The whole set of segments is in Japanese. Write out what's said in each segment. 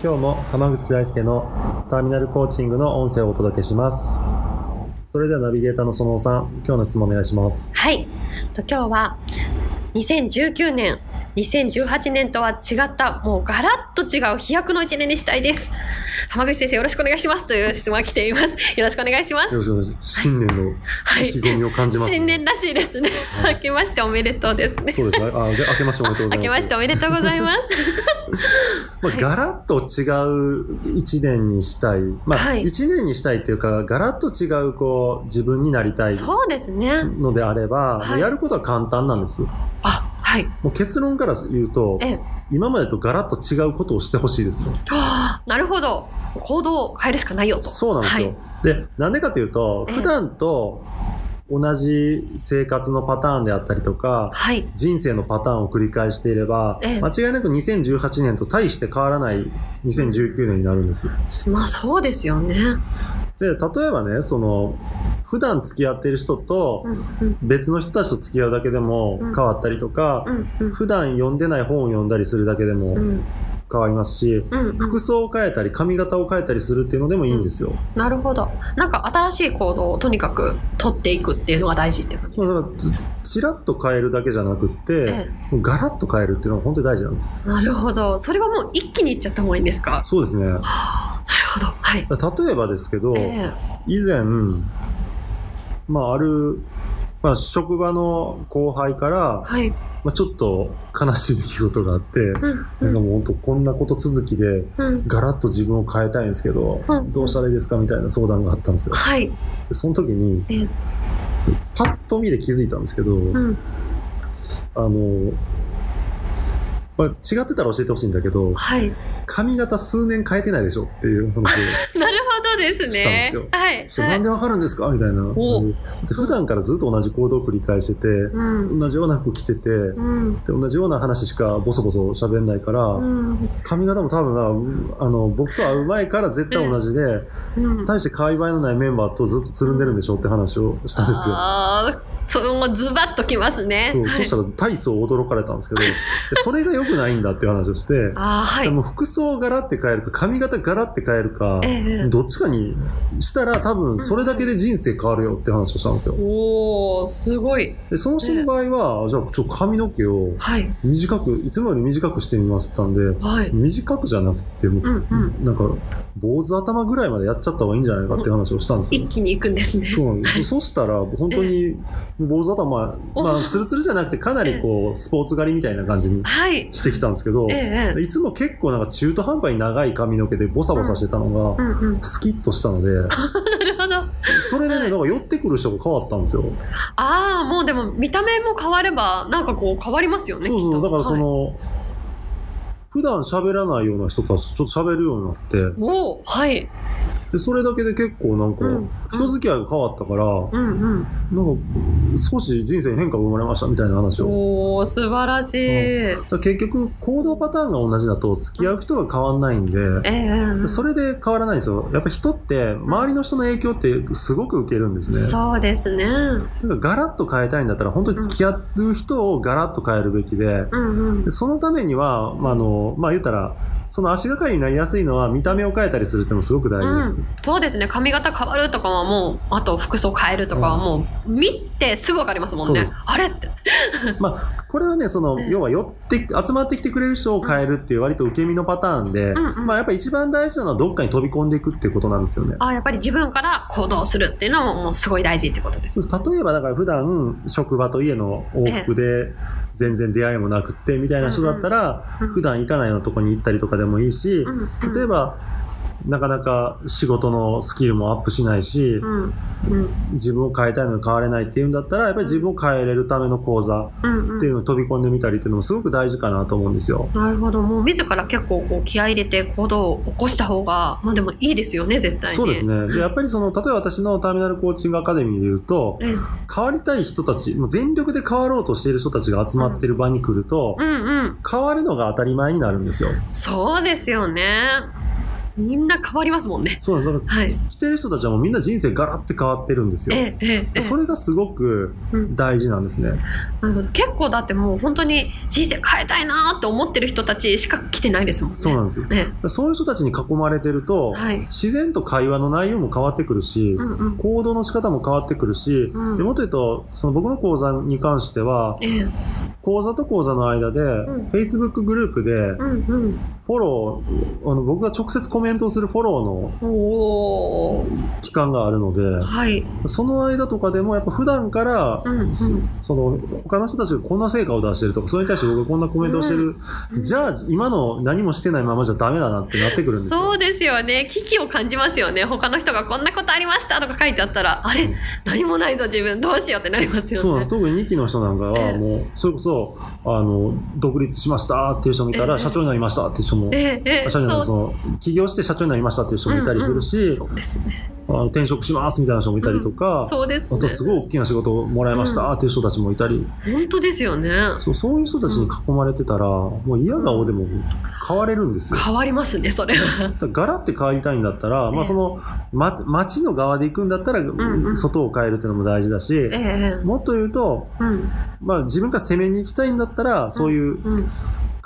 今日も浜口大輔のターミナルコーチングの音声をお届けします。それではナビゲーターのそのおさん今日の質問お願いします。はい。と今日は2019年2018年とは違ったもうガラッと違う飛躍の一年にしたいです。浜口先生よろしくお願いします。という質問が来ています。よろしくお願いします。よろしくお願いします。新年の意気込みを感じます、ね。はい、新年らしいですね、はい、明けましておめでとうですね。そうです。ねあ明けましておめでとうございます。明けましておめでとうございます。まあ、ガラッと違う一年にしたい。まあ、一年にしたいっていうか、ガラッと違う、こう、自分になりたい。そうですね。のであれば、はい、やることは簡単なんです。あ、はい。もう結論から言うと、ええ、今までとガラッと違うことをしてほしいですね。はあ、なるほど。行動を変えるしかないよと。そうなんですよ。はい、で、なんでかというと、普段と、同じ生活のパターンであったりとか、はい、人生のパターンを繰り返していれば、ええ、間違いなく2018年と大して変わらない2019年になるんです。まあそうですよね。で、例えばね、その、普段付き合ってる人と別の人たちと付き合うだけでも変わったりとか、普段読んでない本を読んだりするだけでも変わりますし、服装を変えたり髪型を変えたりするっていうのでもいいんですよ。うん、なるほど。なんか新しい行動をとにかく取っていくっていうのが大事って感じそうだからちらっと変えるだけじゃなくて、ええ、ガラッと変えるっていうのが本当に大事なんです。なるほど。それはもう一気にいっちゃった方がいいんですか？そうですね。なるほど。はい。例えばですけど、え、以前、まあある、まあ職場の後輩から、はい。まあ、ちょっと悲しい出来事があって、うん、なんかもう本当こんなこと続きで、ガラッと自分を変えたいんですけど、うん、どうしたらいいですかみたいな相談があったんですよ。はい、その時に、パッと見で気づいたんですけど、うん、あの、まあ、違ってたら教えてほしいんだけど、はい、髪型数年変えてないでしょっていう話を なるほどですね。したんですよ。はい。なんでわかるんですか？みたいな。で普段からずっと同じ行動を繰り返してて、うん、同じような服着てて、うん、で同じような話しかボソボソ喋んないから、うん、髪型も多分なあの僕と会う前から絶対同じで、大して会話のないメンバーとずっとつるんでるんでしょって話をしたんですよ。それもズバッときますね。そう、そしたら大層驚かれたんですけど、それが良くないんだっていう話をして、あはい、でも服装柄って変えるか、髪型柄って変えるか、えどっちかにしたら多分それだけで人生変わるよって話をしたんですよ。おおすごい。で、その人の場合は、えじゃあちょっと髪の毛を短く、はい、いつもより短くしてみますったんで、はい、短くじゃなくて、うんうん、なんか、坊主頭ぐらいまでやっちゃった方がいいんじゃないかって話をしたんですよ。一気に行くんですね。そうなんです。そしたら、本当に、坊主頭、まあ、ツルツルじゃなくて、かなりこう、スポーツ狩りみたいな感じにしてきたんですけど、はい、いつも結構なんか中途半端に長い髪の毛でボサボサしてたのが、スキッとしたので。それでね、なんか寄ってくる人が変わったんですよ。ああ、もうでも見た目も変われば、なんかこう変わりますよね。そうそう、だからその、はい普段喋らないような人たちとちょっと喋るようになって。おはい。で、それだけで結構なんか、人付き合いが変わったから、うんうん、なんか、少し人生に変化が生まれましたみたいな話を。お素晴らしい。うん、結局、行動パターンが同じだと付き合う人が変わんないんで、えー、それで変わらないんですよ。やっぱ人って、周りの人の影響ってすごく受けるんですね。そうですね。だからガラッと変えたいんだったら、本当に付き合う人をガラッと変えるべきで、うんうん、そのためには、まあ、あの、まあ、言ったら、その足がかりになりやすいのは見た目を変えたりするっていうのもすごく大事です、うん、そうですね。髪型変わるとかはもうあと服装変えるとかはもう、見てすぐ分かりますもんね。あれって。まあこれはねその、要は寄って集まってきてくれる人を変えるっていう割と受け身のパターンで、うんうん、まあやっぱ一番大事なのはどっかに飛び込んでいくっていうことなんですよね。あやっぱり自分から行動するっていうのももうすごい大事ってことです例えばだから普段職場と家の往復で全然出会いもなくってみたいな人だったら、普段行かないようなとこに行ったりとかでもいいし、例えばなかなか仕事のスキルもアップしないし、うんうん、自分を変えたいのに変われないっていうんだったらやっぱり自分を変えれるための講座っていうのを飛び込んでみたりっていうのもすごく大事かなと思うんですよ。なるほど。もう自ら結構こう気合い入れて行動を起こした方がまあでもいいですよね絶対そうですね。でやっぱりその例えば私のターミナルコーチングアカデミーでいうと、変わりたい人たちもう全力で変わろうとしている人たちが集まってる場に来ると、うんうんうん、変わるのが当たり前になるんですよ。そうですよねみんな変わりますもんね。そうなんです。はい、来てる人たちはもうみんな人生ガラって変わってるんですよ。えええ、それがすごく大事なんですね、うん、なるほど。結構だってもう本当に人生変えたいなって思ってる人たちしか来てないですもんね。そうなんですよ。そういう人たちに囲まれてると、はい、自然と会話の内容も変わってくるし、うんうん、行動の仕方も変わってくるし、うん、でもっと言うと、その僕の講座に関しては、講座と講座の間で、うん、Facebook グループで、フォロー、あの僕が直接コメントをするフォローの期間があるので、はい、その間とかでもやっぱ普段から、うんうん、その他の人たちがこんな成果を出してるとか、それに対して僕がこんなコメントをしてる、うん、じゃあ今の何もしてないままじゃダメだなってなってくるんですよ。そうですよね。危機を感じますよね。他の人がこんなことありましたとか書いてあったら、あれ、何もないぞ自分。どうしようってなりますよね。そうなんです。特に2期の人なんかはもう、それこそあの、独立しましたっていう人もいたら、えー、社長になりましたっていう人も、えー、社長その、起業して社長になりましたっていう人もいたりするし、うんうん、そうですね。あの転職しますみたいな人もいたりとか、うん、そうです、ね、あとすごい大きな仕事をもらいましたっていう人たちもいたり、うん、本当ですよね。そうそういう人たちに囲まれてたら、もう嫌顔でも変われるんですよ。変わりますねそれは。ガラって変わりたいんだったら、まあその、ま、街の側で行くんだったら、うんうん、外を変えるっていうのも大事だし、えー、もっと言うと、うん、まあ自分から攻めに行きたいんだったらそういう、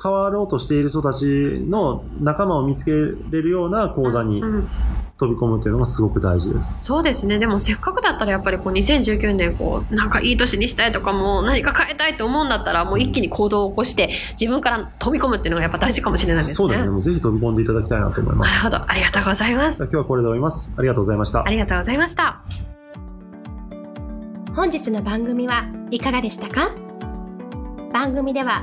変わろうとしている人たちの仲間を見つけれるような講座に飛び込むっていうのがすごく大事です。そうですね。でもせっかくだったらやっぱりこう2019年こうなんかいい年にしたいとかも何か変えたいと思うんだったらもう一気に行動を起こして自分から飛び込むっていうのがやっぱ大事かもしれないですね。そうですね。もうぜひ飛び込んでいただきたいなと思います。なるほど。ありがとうございます。今日はこれで終わります。ありがとうございました。ありがとうございました。本日の番組はいかがでしたか？番組では